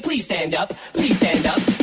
Please stand up? Please stand up,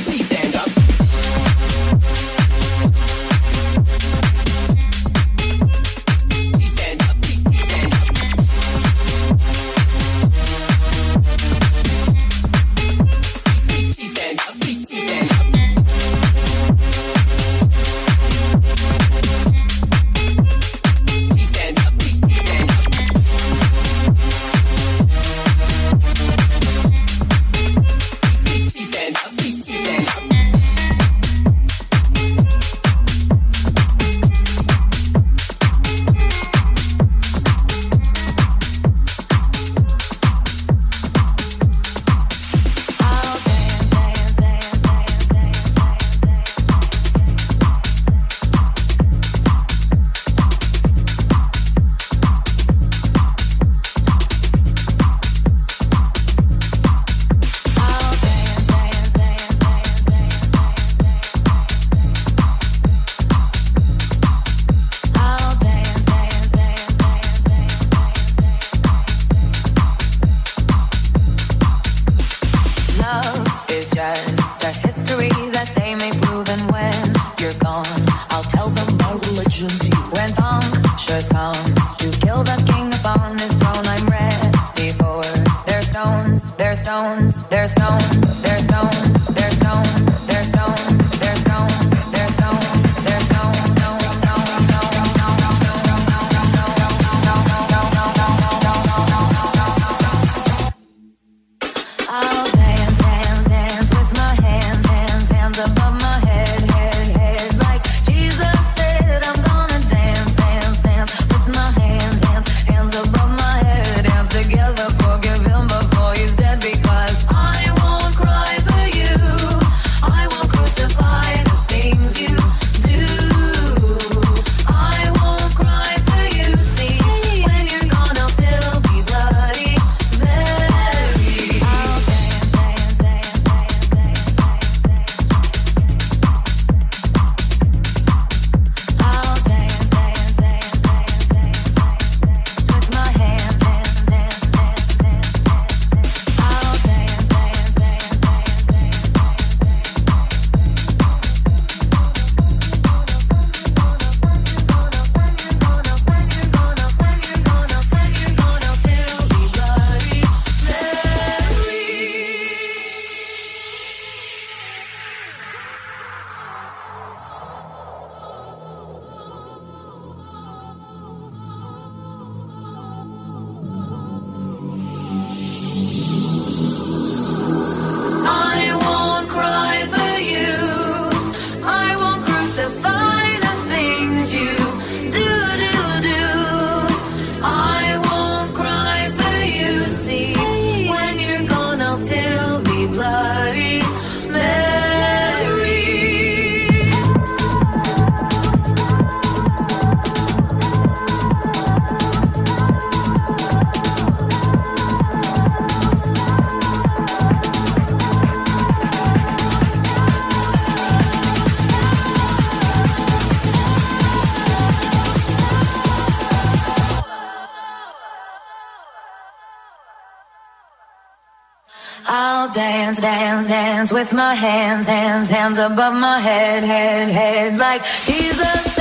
hands, hands with my hands, hands, hands above my head, head, head, like Jesus.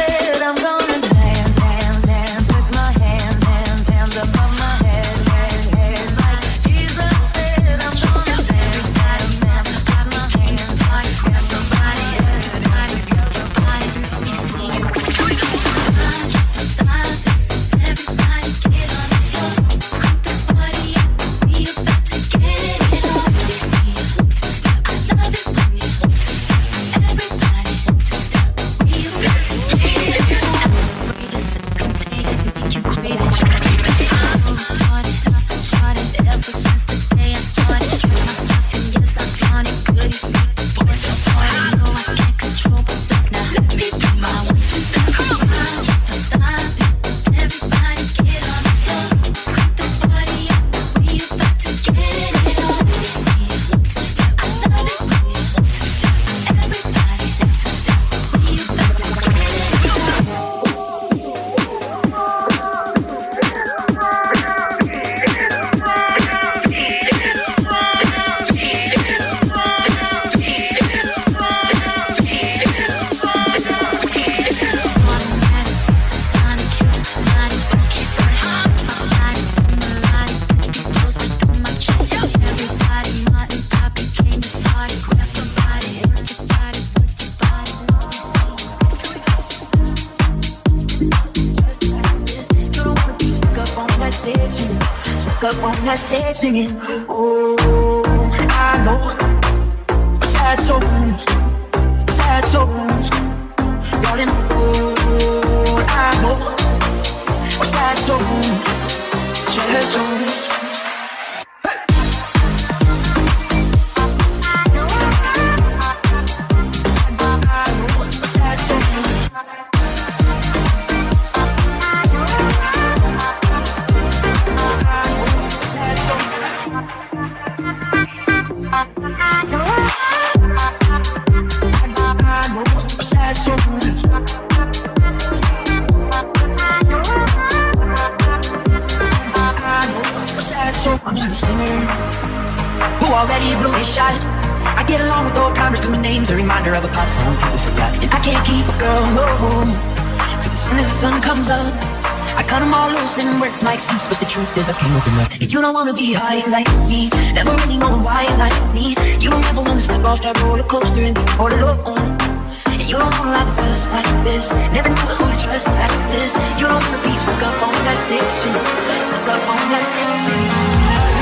they're singing. writer of a pop song people forgot. And I can't keep a girl, no Cause as soon as the sun comes up I cut them all loose and work's my excuse. But the truth is I can't open up. And you don't wanna be high like me. Never really know why like me. You don't ever wanna step off that roller coaster And be all alone. And you don't wanna ride the bus like this. Never know who to trust like this. You don't wanna be stuck up on that station. Stuck up on that station.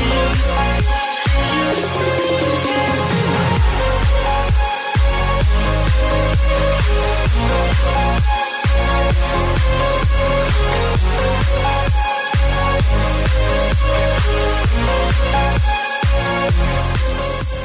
Россия.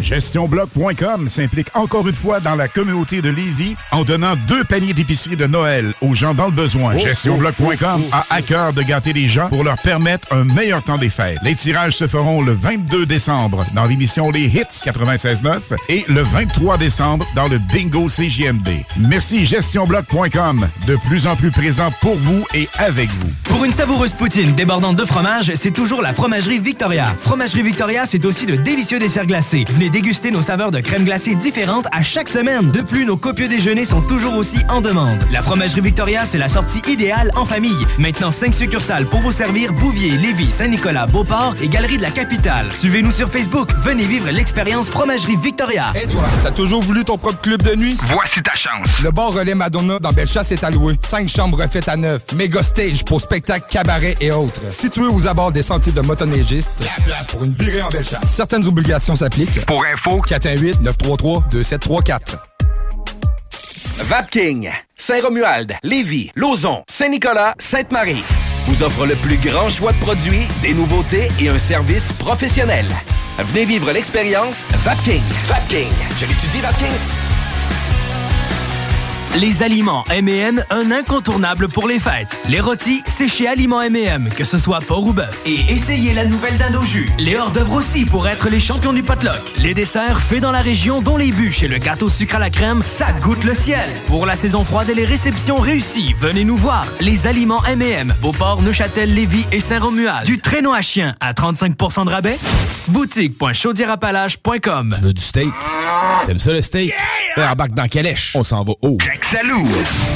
GestionBloc.com s'implique encore une fois dans la communauté de Lévis en donnant deux paniers d'épicerie de Noël aux gens dans le besoin. Oh, GestionBloc.com a à cœur de gâter les gens pour leur permettre un meilleur temps des fêtes. Les tirages se feront le 22 décembre dans l'émission Les Hits 96.9 et le 23 décembre dans le Bingo CJMD. Merci GestionBloc.com, de plus en plus présent pour vous et avec vous. Pour une savoureuse poutine débordante de fromage, c'est toujours la Fromagerie Victoria. Fromagerie Victoria, c'est aussi de délicieux desserts glacés. Venez déguster nos saveurs de crème glacée différentes à chaque semaine. De plus, nos copieux déjeuners sont toujours aussi en demande. La Fromagerie Victoria, c'est la sortie idéale en famille. Maintenant, 5 succursales pour vous servir Bouvier, Lévis, Saint-Nicolas, Beauport et Galerie de la Capitale. Suivez-nous sur Facebook. Venez vivre l'expérience Fromagerie Victoria. Et toi, t'as toujours voulu ton propre club de nuit? Voici ta chance. Le bar Relais Madonna dans Bellechasse est alloué. Cinq chambres refaites à neuf. Méga stage pour spectacles, cabarets et autres. Situé aux abords des sentiers de motoneigistes. La place pour une virée en Bellechasse. Certaines obligations s'appliquent. Pour info, 418-933-2734. Vapking, Saint-Romuald, Lévis, Lauson, Saint-Nicolas, Sainte-Marie vous offre le plus grand choix de produits, des nouveautés et un service professionnel. Venez vivre l'expérience Vapking. Vapking. Je l'étudie, Vapking. Les aliments M&M, un incontournable pour les fêtes. Les rôtis, c'est chez Aliments M&M, que ce soit porc ou bœuf. Et essayez la nouvelle dinde au jus. Les hors-d'œuvre aussi pour être les champions du potluck. Les desserts faits dans la région, dont les bûches et le gâteau sucre à la crème, ça goûte le ciel. Pour la saison froide et les réceptions réussies, venez nous voir. Les aliments M&M, Beauport, Neuchâtel, Lévis et Saint-Romuald. Du traîneau à chien à 35% de rabais. Boutique.chaudierapalache.com Tu veux du steak? T'aimes ça le steak? Yeah! Embarque dans Calèche. On s'en va haut. Salud.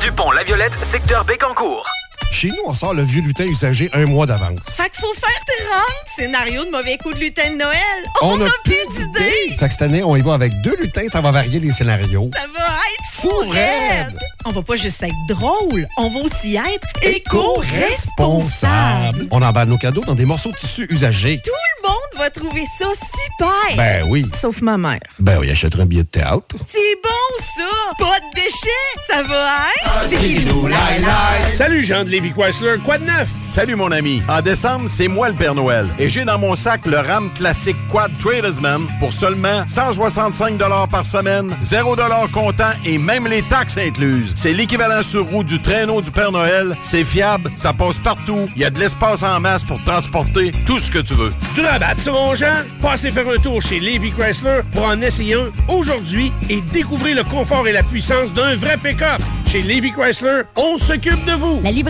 du pont La Violette, secteur Bécancourt. Chez nous, on sort le vieux lutin usagé un mois d'avance. Fait qu'il faut faire 30 scénarios de mauvais coups de lutin de Noël. On, a a plus d'idées. Fait que cette année, on y va avec deux lutins, ça va varier les scénarios. Ça va être fou raide. On va pas juste être drôle, on va aussi être éco-responsable. On emballe nos cadeaux dans des morceaux de tissu usagés. Tout le monde va trouver ça super. Ben oui. Sauf ma mère. Ben oui, achèterait un billet de théâtre. C'est bon ça. Pas de déchets. Ça va être... Salut Jean de Lévi Chrysler, quoi de neuf? Salut mon ami. En décembre, c'est moi le Père Noël. Et j'ai dans mon sac le RAM classique Quad Tradesman pour seulement 165 par semaine, 0 comptant et même les taxes incluses. C'est l'équivalent sur roue du traîneau du Père Noël. C'est fiable, ça passe partout. Il y a de l'espace en masse pour transporter tout ce que tu veux. Tu rabattes ça, mon Jean? Passez faire un tour chez Lévi Chrysler pour en essayer un aujourd'hui et découvrir le confort et la puissance d'un vrai pick-up. Chez Lévi Chrysler, on s'occupe de vous. La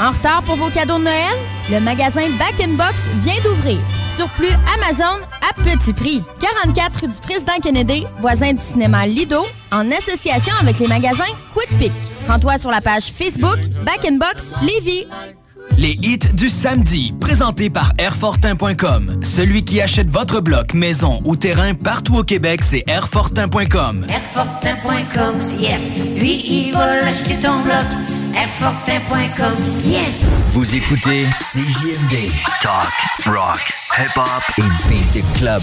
En retard pour vos cadeaux de Noël? Le magasin Back in Box vient d'ouvrir. Surplus Amazon à petit prix. 44 rue du Président Kennedy, voisin du cinéma Lido, en association avec les magasins Quick Pick. Rends-toi sur la page Facebook Back in Box Lévis. Les hits du samedi, présentés par Airfortin.com. Celui qui achète votre bloc, maison ou terrain partout au Québec, c'est Airfortin.com. Airfortin.com, yes. Lui, il va l'acheter ton bloc. Airfortin.com, yes. Vous écoutez CJMD. Talk, rock, hip-hop et beat the club.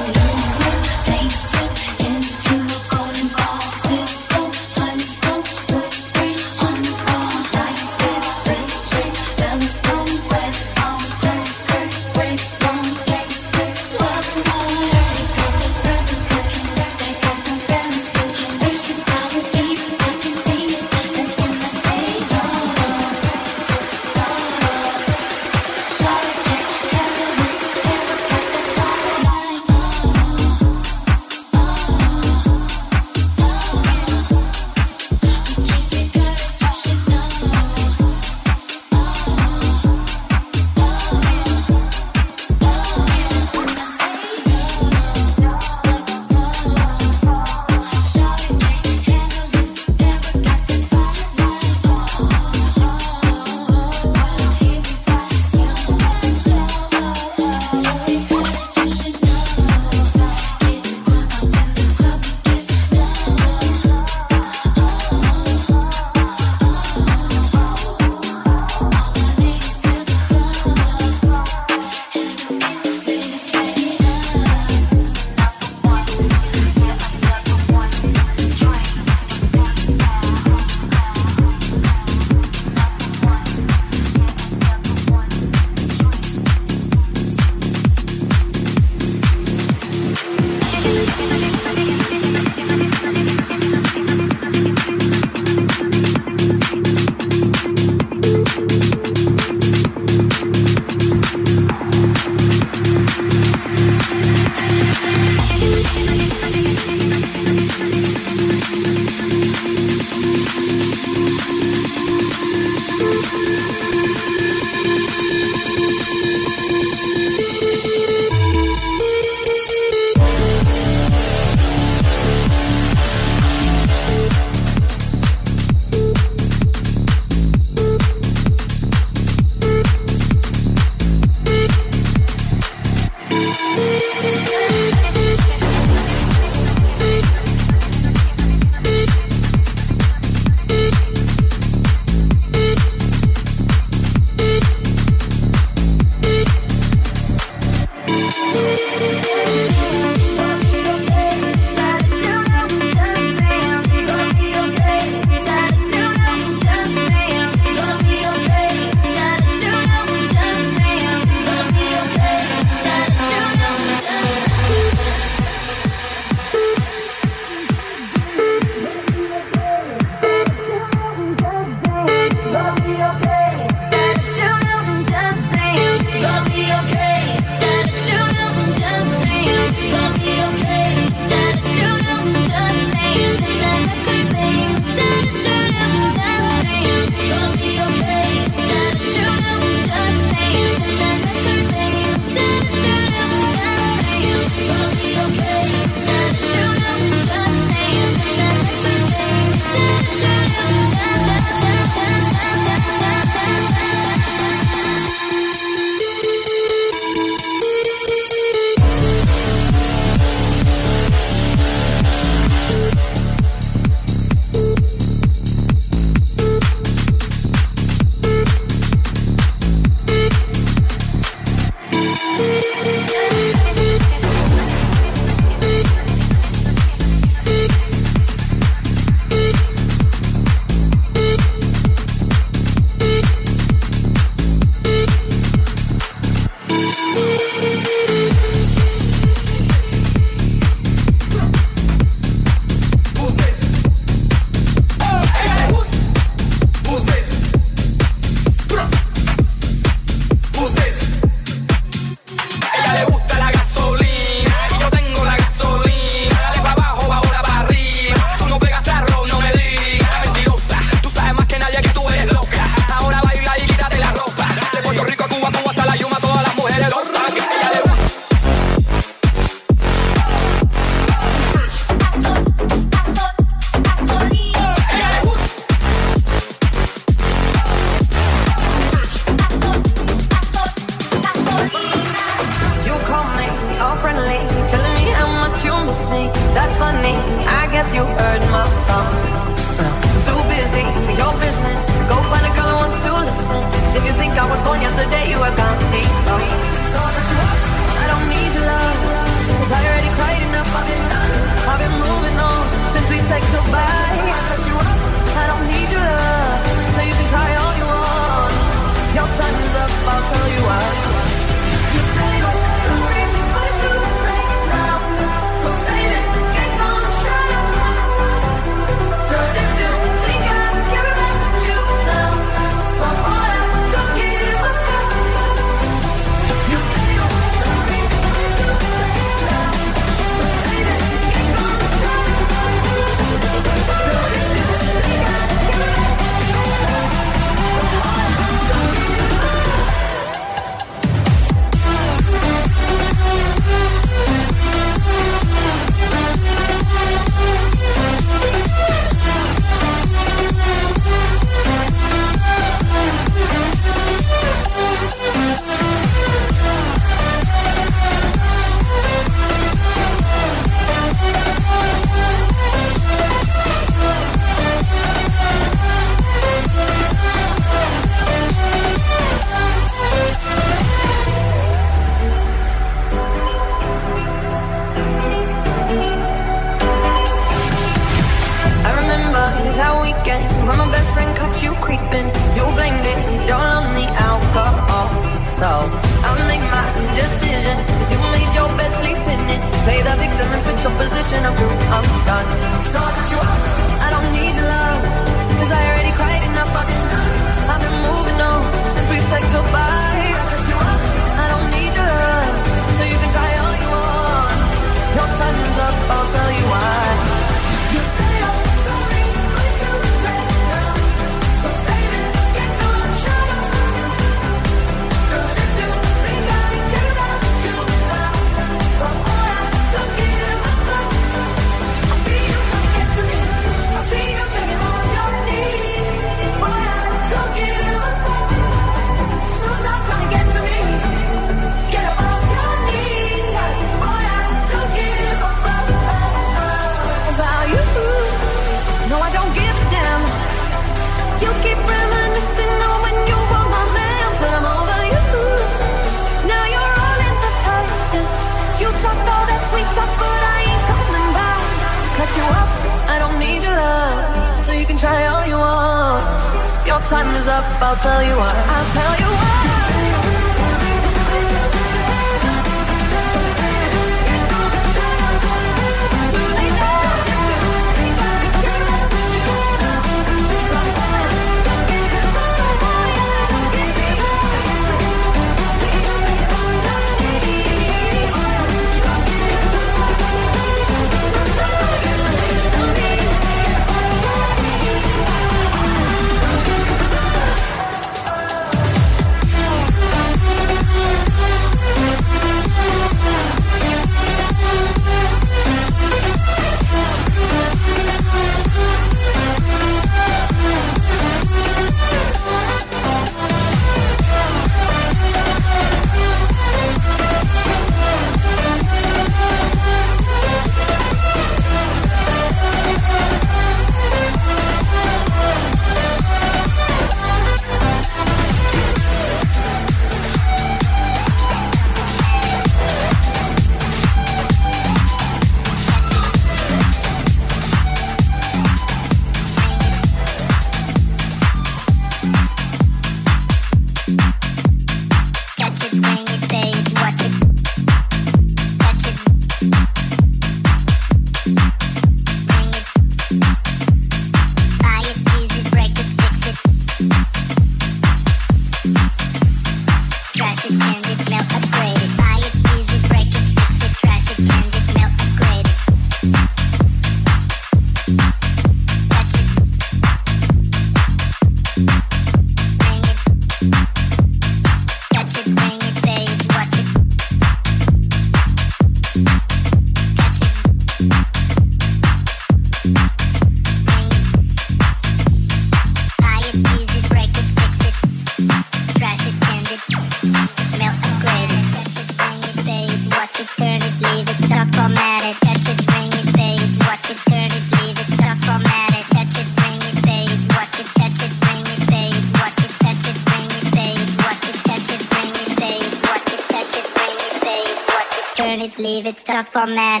from that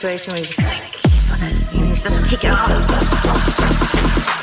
situation where you just like, you just want to, you, know, you just have to take it off.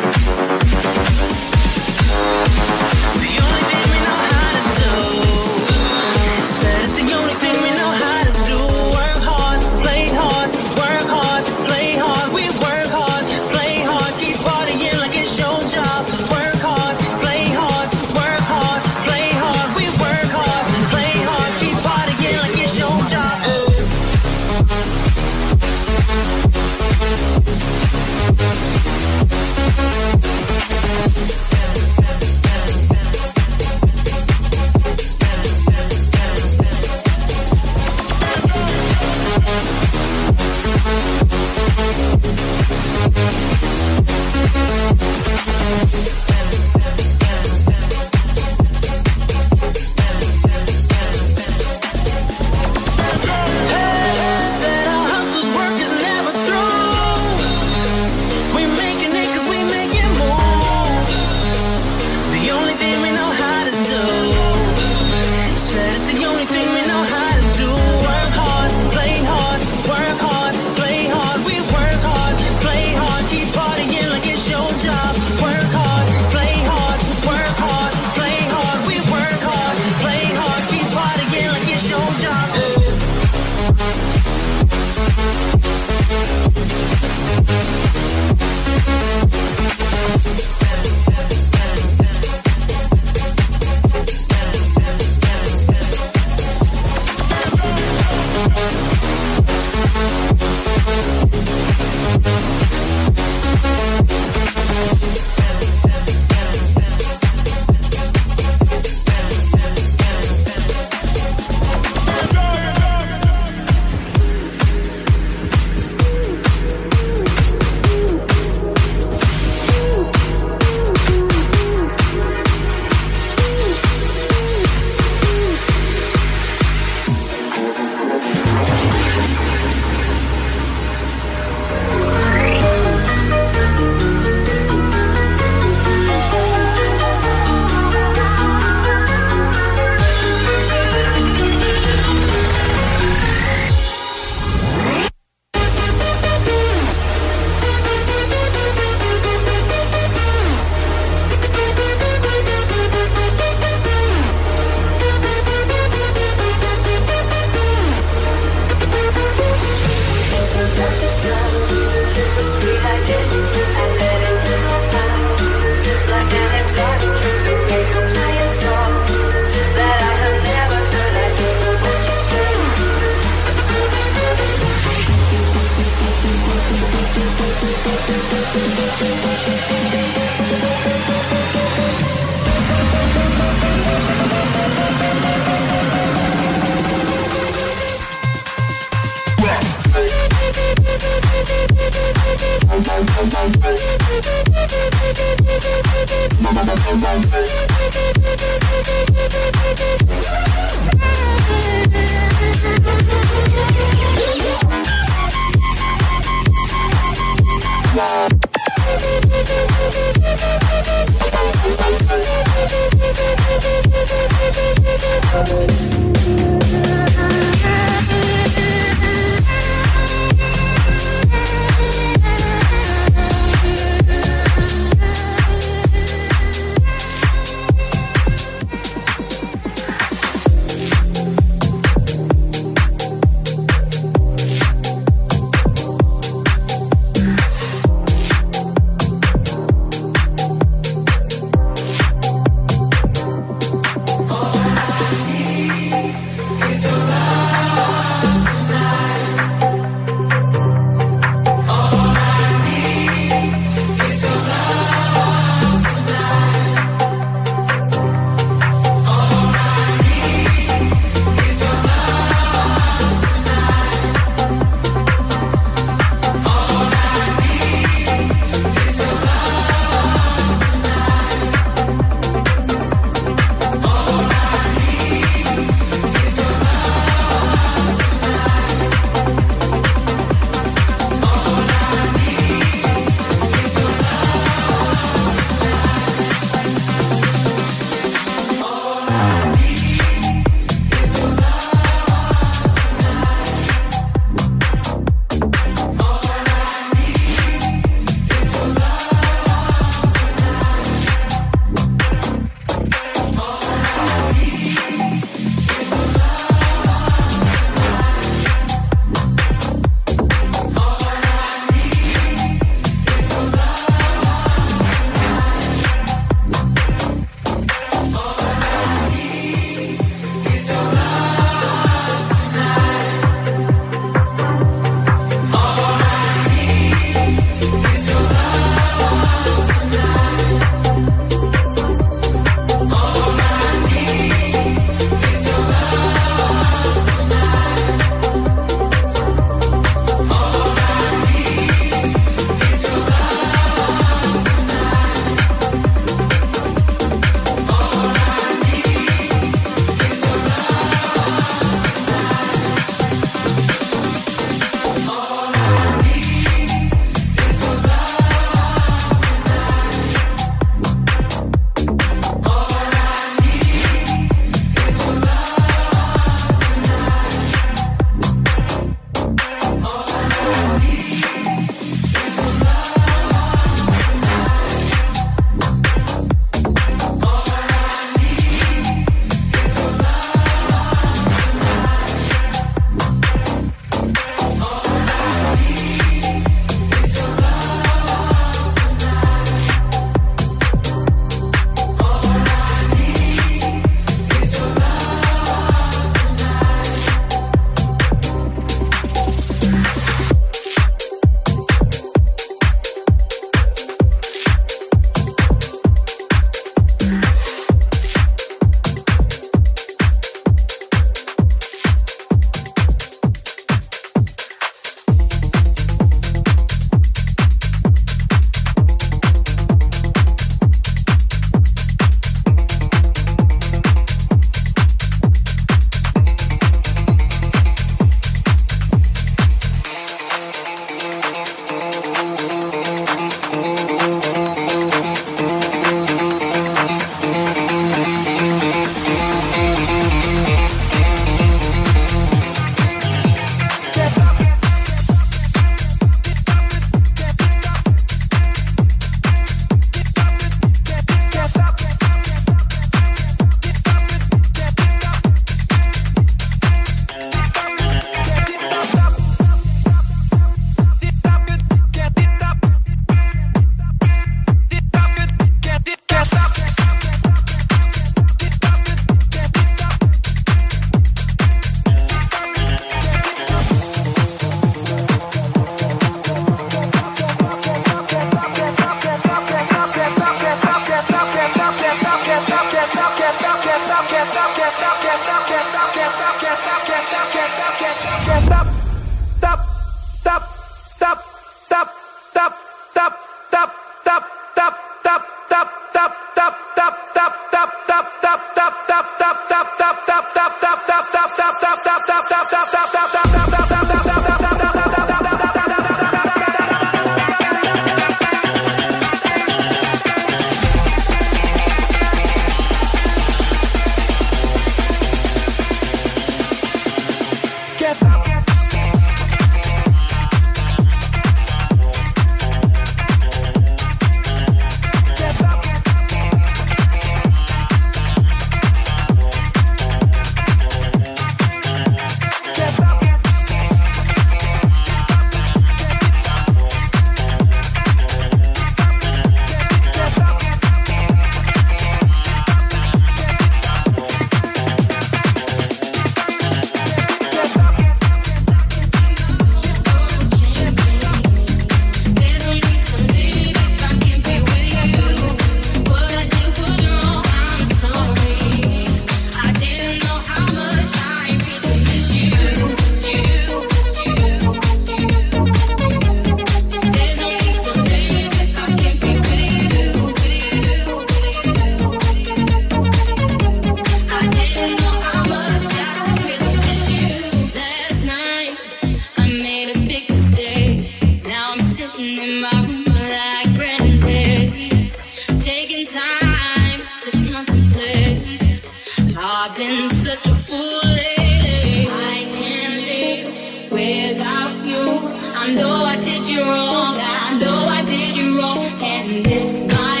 Did you wrong. I know I did you wrong. And it's my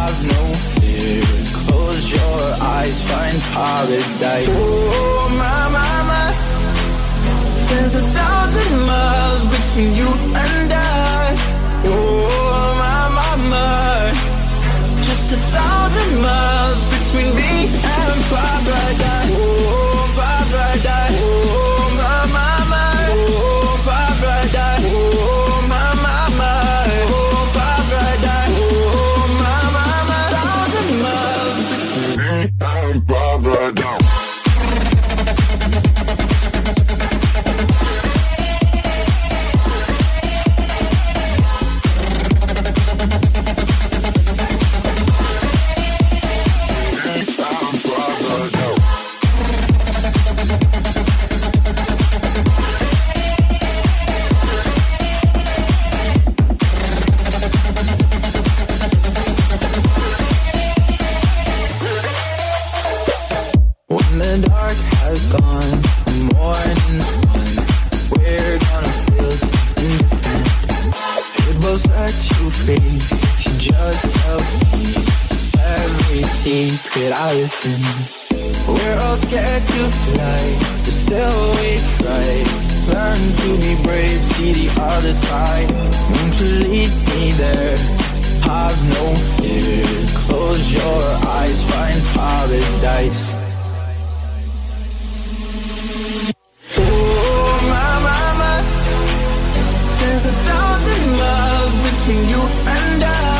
Have no fear. Close your eyes, find paradise. Oh, my, my, my. There's a thousand miles between you and I. Oh, my, my, my. Just a thousand miles between me and paradise. Oh, secret I listen. We're all scared to fly But still we try. Learn to be brave See the other side. Won't you lead me there? Have no fear. Close your eyes Find paradise. Oh my, my, my. There's a thousand miles Between you and I.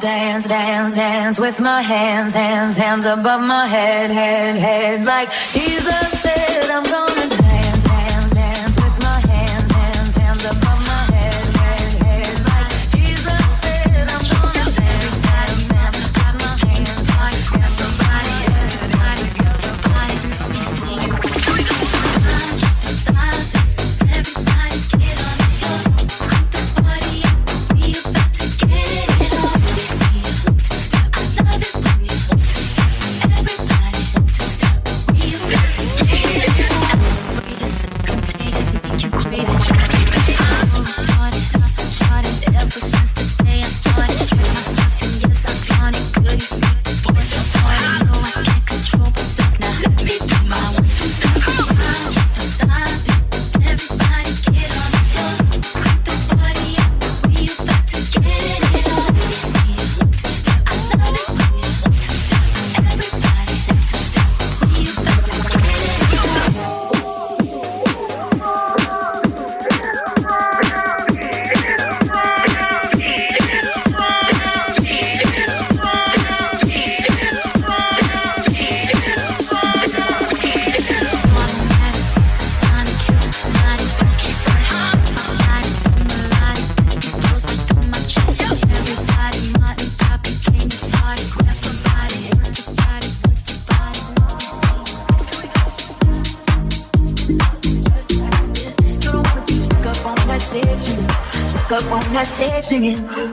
Dance, dance, dance with my hands, hands, hands above my head, head, head. Like Jesus said, I'm gonna. singing.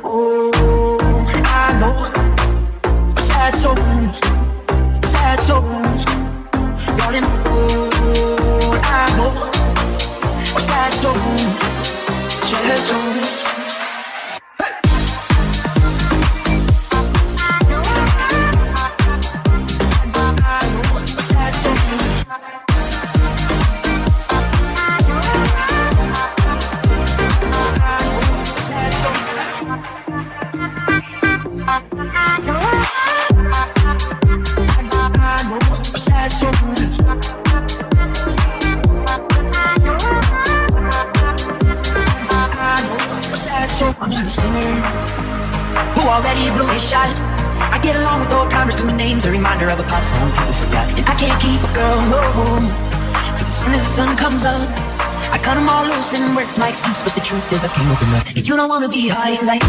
We high like.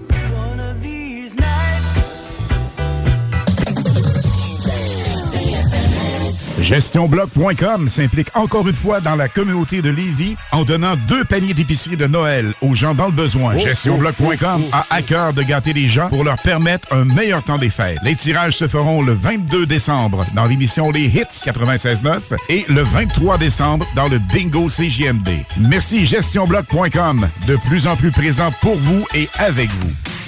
GestionBloc.com s'implique encore une fois dans la communauté de Lévis en donnant deux paniers d'épicerie de Noël aux gens dans le besoin. Oh, GestionBloc.com a à cœur de gâter les gens pour leur permettre un meilleur temps des fêtes. Les tirages se feront le 22 décembre dans l'émission Les Hits 96.9 et le 23 décembre dans le Bingo CJMD. Merci GestionBloc.com, de plus en plus présent pour vous et avec vous.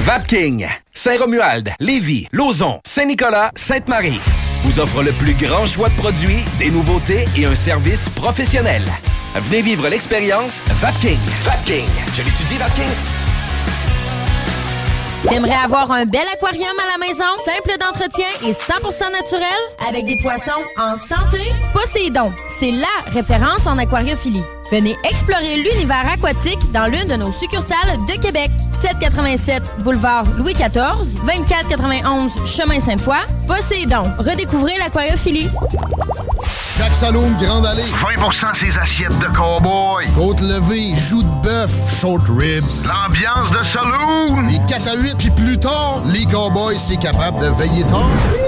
Vapking, Saint-Romuald, Lévis, Lauson, Saint-Nicolas, Sainte-Marie vous offre le plus grand choix de produits, des nouveautés et un service professionnel. Venez vivre l'expérience Vapking. Vapking. Je l'étudie, Vapking. T'aimerais avoir un bel aquarium à la maison, simple d'entretien et 100% naturel, avec des poissons en santé? Poséidon, c'est LA référence en aquariophilie. Venez explorer l'univers aquatique dans l'une de nos succursales de Québec. 787 boulevard Louis XIV, 2491 chemin Sainte-Foy. Poséidon, redécouvrez l'aquariophilie. Jacques Saloon, Grande Allée. 20% ses assiettes de cowboy. Côte levée, joues de bœuf, short ribs. L'ambiance de saloon. Les 4 à 8, puis plus tard, les cowboys, c'est capable de veiller tard.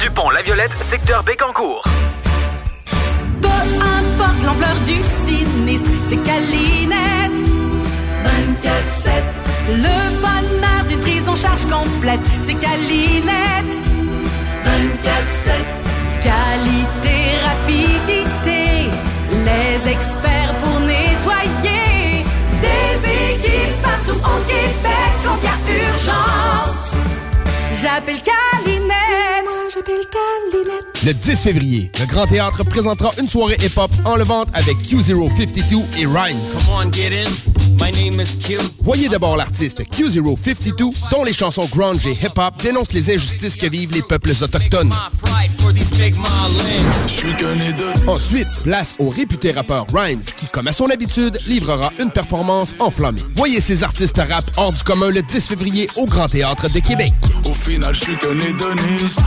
du pont La Violette, secteur Bécancourt. Peu importe l'ampleur du sinistre, c'est Calinette. 24-7. Le bonheur d'une prise en charge complète, c'est Calinette. 24-7. Qualité, rapidité, les experts pour nettoyer. Des équipes partout au Québec quand il y a urgence. J'appelle Calinette. Le 10 février, le Grand Théâtre présentera une soirée hip-hop enlevante avec Q052 et Rhymes. Voyez d'abord l'artiste Q052, dont les chansons grunge et hip-hop dénoncent les injustices que vivent les peuples autochtones. Ensuite, place au réputé rappeur Rhymes, qui, comme à son habitude, livrera une performance enflammée. Voyez ces artistes rap hors du commun le 10 février au Grand Théâtre de Québec. Au final, je suis qu'un hédoniste.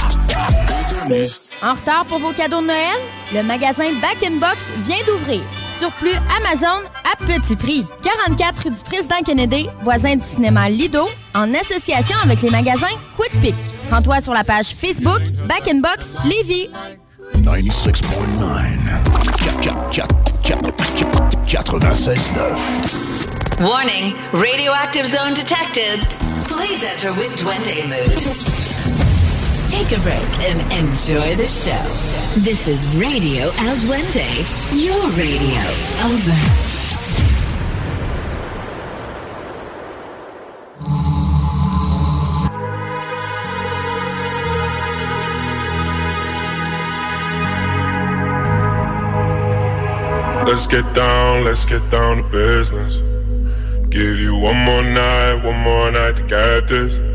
Hédoniste. En retard pour vos cadeaux de Noël? Le magasin Back in Box vient d'ouvrir. Surplus Amazon à petit prix. 44 rue du Président Kennedy, voisin du cinéma Lido, en association avec les magasins Quick Pick. Rends-toi sur la page Facebook Back in Box Lévis. 96.9. 96.9. Warning, radioactive zone detected. Please enter with Duende mood. Take a break and enjoy the show. This is Radio El Duende, your radio. Over. Let's get down, let's get down to business. Give you one more night, one more night to get this.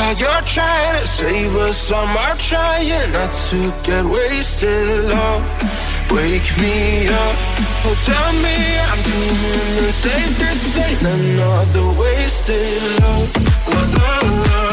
while you're trying to save us, I'm trying not to get wasted, love. Wake me up, oh tell me I'm dreaming the safest ain't another wasted love. love, love.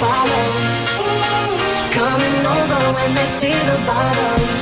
Follow. Coming over when they see the bottles.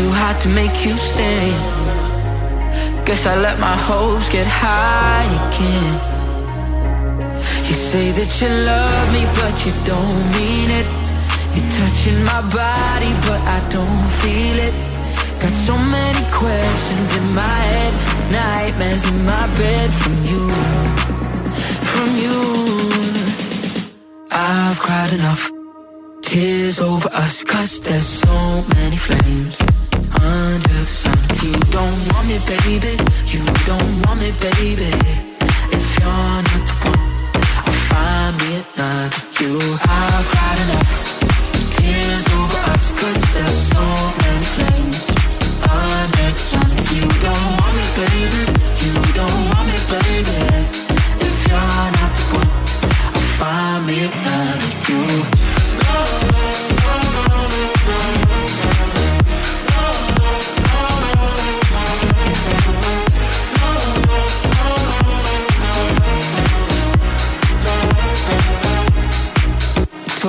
Too hard to make you stay? Guess I let my hopes get high again. You say that you love me, but you don't mean it. You're touching my body, but I don't feel it. Got so many questions in my head, nightmares in my bed from you from you. I've cried enough tears over us, cause there's so many flames under the sun. You don't want me, baby. You don't want me, baby. If you're not the one, I'll find me another you. I've cried enough tears over us, cause there's so many flames under the sun. You don't want me, baby. You don't want me, baby. If you're not the one, I'll find me another you.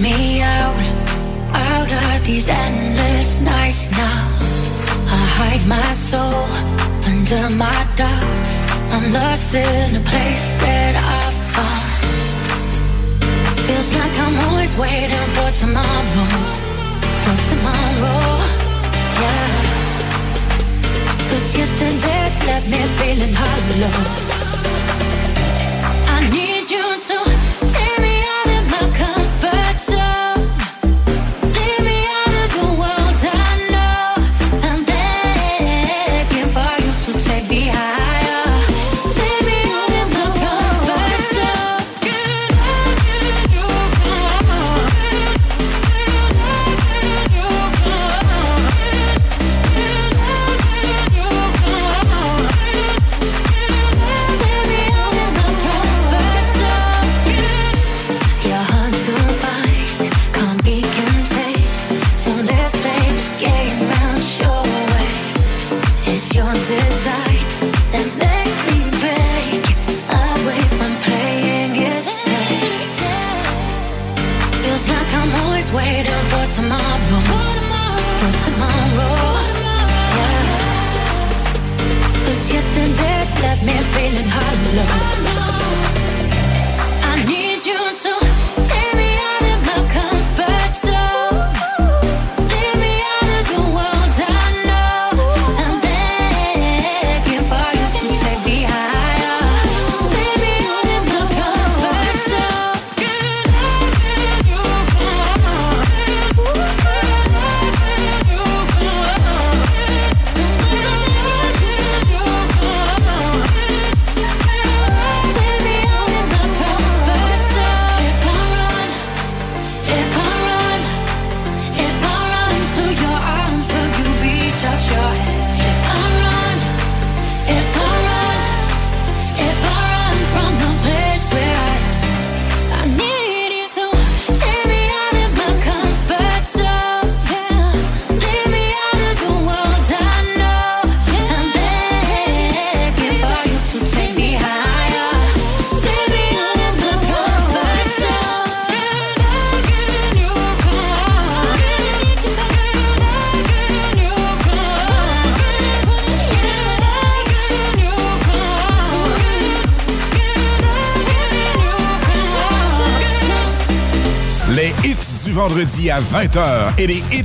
me out, out of these endless nights now? I hide my soul under my doubts. I'm lost in a place that I've found. Feels like I'm always waiting for tomorrow, for tomorrow, yeah. Cause yesterday left me feeling hollow. I need you to Instant death left me feeling hollow. À 20h et les hits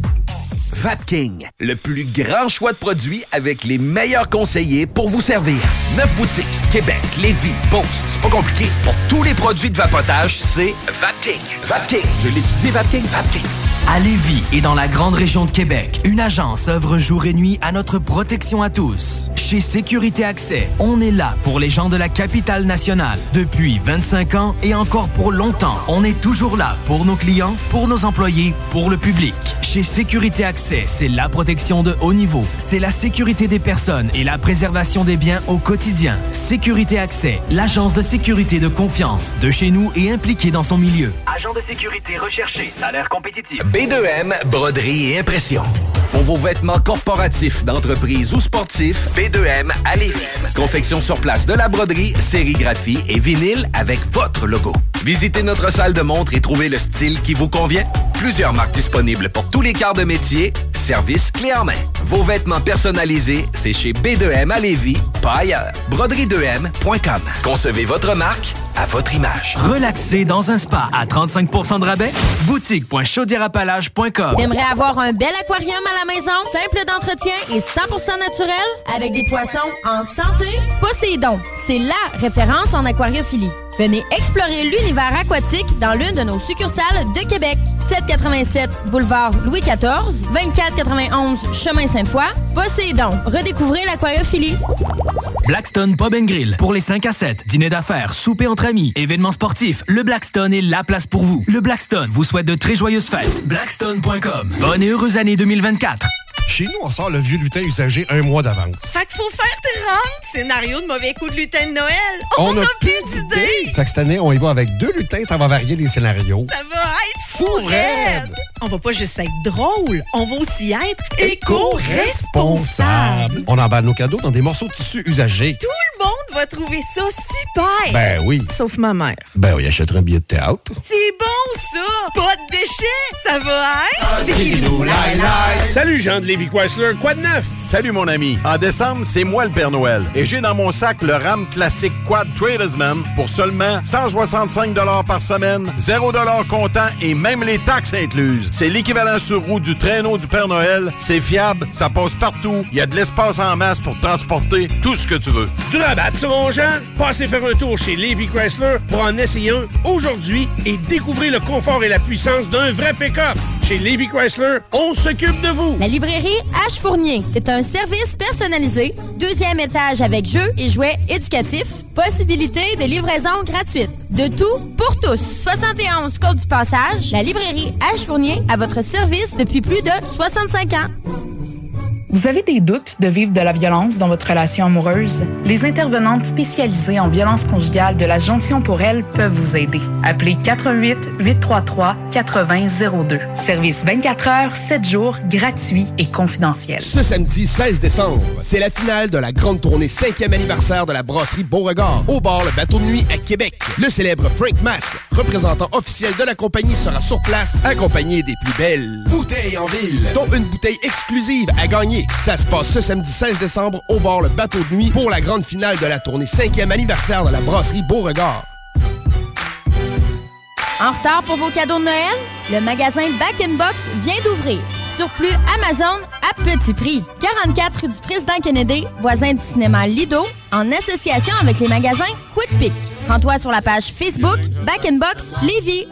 Vapking, le plus grand choix de produits avec les meilleurs conseillers pour vous servir. Neuf boutiques, Québec, Lévis, Beauce. C'est pas compliqué. Pour tous les produits de vapotage, c'est Vapking. Vapking. Je l'étudie, Vapking. Vapking. À Lévis et dans la grande région de Québec, une agence œuvre jour et nuit à notre protection à tous. Chez Sécurité Accès, on est là pour les gens de la capitale nationale. Depuis 25 ans et encore pour longtemps, on est toujours là pour nos clients, pour nos employés, pour le public. Chez Sécurité Accès, c'est la protection de haut niveau. C'est la sécurité des personnes et la préservation des biens au quotidien. Sécurité Accès, l'agence de sécurité de confiance de chez nous et impliquée dans son milieu. Agent de sécurité recherché, salaire compétitif. B2M, broderie et impression. Pour vos vêtements corporatifs, d'entreprise ou sportifs, B2M à Lévis. Confection sur place de la broderie, sérigraphie et vinyle avec votre logo. Visitez notre salle de montre et trouvez le style qui vous convient. Plusieurs marques disponibles pour tous les quarts de métier. Service clé en main. Vos vêtements personnalisés, c'est chez B2M à Lévis, pas ailleurs. Broderie2M.com. Concevez votre marque à votre image. Relaxer dans un spa à 35% de rabais? Boutique.chaudierapalage.com T'aimerais avoir un bel aquarium à la maison, simple d'entretien et 100% naturel, avec des poissons en santé? Poséidon, c'est la référence en aquariophilie. Venez explorer l'univers aquatique dans l'une de nos succursales de Québec. 787 boulevard Louis XIV, 2491 chemin Sainte-Foy. Poséidon, redécouvrez l'aquariophilie. Blackstone Pub Grill. Pour les 5 à 7, dîner d'affaires, souper entre amis, événements sportifs, le Blackstone est la place pour vous. Le Blackstone vous souhaite de très joyeuses fêtes. Blackstone.com. Bonne et heureuse année 2024. Chez nous, on sort le vieux lutin usagé un mois d'avance. Fait qu'il faut faire 30 scénarios de mauvais coups de lutin de Noël. On On, a a plus d'idées. Fait que cette année, on y va avec deux lutins, ça va varier les scénarios. Ça va être fou raide. On va pas juste être drôle, on va aussi être éco-responsable. On emballe nos cadeaux dans des morceaux de tissu usagés. Tout le va trouver ça super. Ben oui. Sauf ma mère. Ben oui, achèterait un billet de théâtre. C'est bon ça. Pas de déchets. Ça va être. Salut Jean de Lévi Chrysler, quoi de neuf? Salut mon ami. En décembre, c'est moi le Père Noël. Et j'ai dans mon sac le RAM classique Quad Tradesman pour seulement 165 par semaine, 0 comptant et même les taxes incluses. C'est l'équivalent sur roue du traîneau du Père Noël. C'est fiable, ça passe partout. Il y a de l'espace en masse pour transporter tout ce que tu veux. Du rabat sur mon Jean? Passez faire un tour chez Lévi Chrysler pour en essayer un aujourd'hui et découvrir le confort et la puissance d'un vrai pick-up. Chez Lévi Chrysler, on s'occupe de vous. La librairie H Fournier, c'est un service personnalisé, deuxième étage avec jeux et jouets éducatifs, possibilité de livraison gratuite. De tout pour tous. 71 Côte du Passage, la librairie H Fournier à votre service depuis plus de 65 ans. Vous avez des doutes de vivre de la violence dans votre relation amoureuse? Les intervenantes spécialisées en violence conjugale de la Jonction pour elle peuvent vous aider. Appelez 88 833 8002. Service 24 heures, 7 jours, gratuit et confidentiel. Ce samedi 16 décembre, c'est la finale de la grande tournée 5e anniversaire de la brasserie Beauregard au bar Le Bateau de Nuit à Québec. Le célèbre Frank Mass, représentant officiel de la compagnie, sera sur place, accompagné des plus belles bouteilles en ville, dont une bouteille exclusive à gagner. Ça se passe ce samedi 16 décembre au bar Le Bateau de Nuit pour la grande finale de la tournée 5e anniversaire de la brasserie Beauregard. En retard pour vos cadeaux de Noël? Le magasin Back in Box vient d'ouvrir. Surplus Amazon à petit prix. 44 rue du Président Kennedy, voisin du cinéma Lido, en association avec les magasins Quick Pick. Rends-toi sur la page Facebook Back in Box Lévis.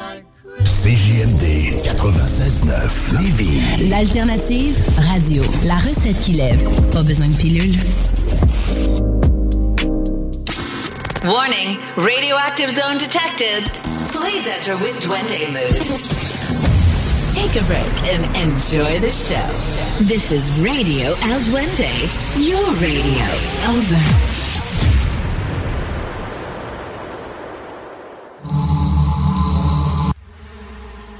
CJMD 96.9 Lévis. L'alternative radio. La recette qui lève. Pas besoin de pilule. Warning, radioactive zone detected. Please enter with Duende mood. Take a break and enjoy the show. This is Radio El Duende, your radio. Over.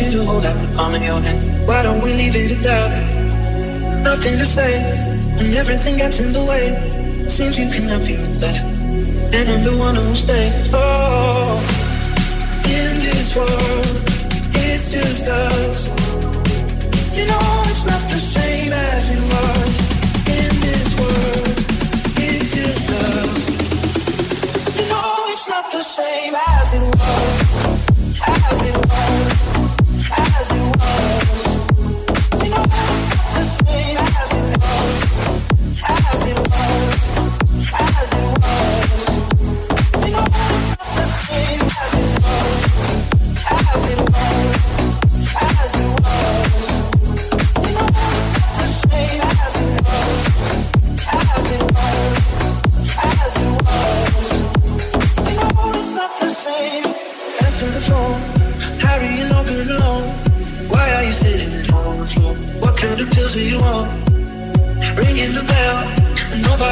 you to hold out the palm of your hand. Why don't we leave it at that? Nothing to say, and everything gets in the way. Seems you cannot be with us, and I'm the one who'll stay. Oh, in this world, it's just us. You know it's not the same as it was. In this world, it's just us. You know it's not the same as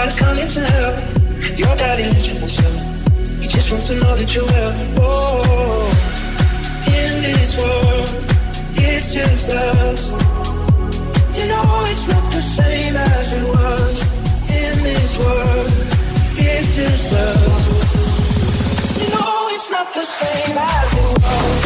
nobody's coming to help. Your daddy lives with himself. He just wants to know that you're well. Oh, in this world, it's just us. You know it's not the same as it was. In this world, it's just us. You know it's not the same as it was,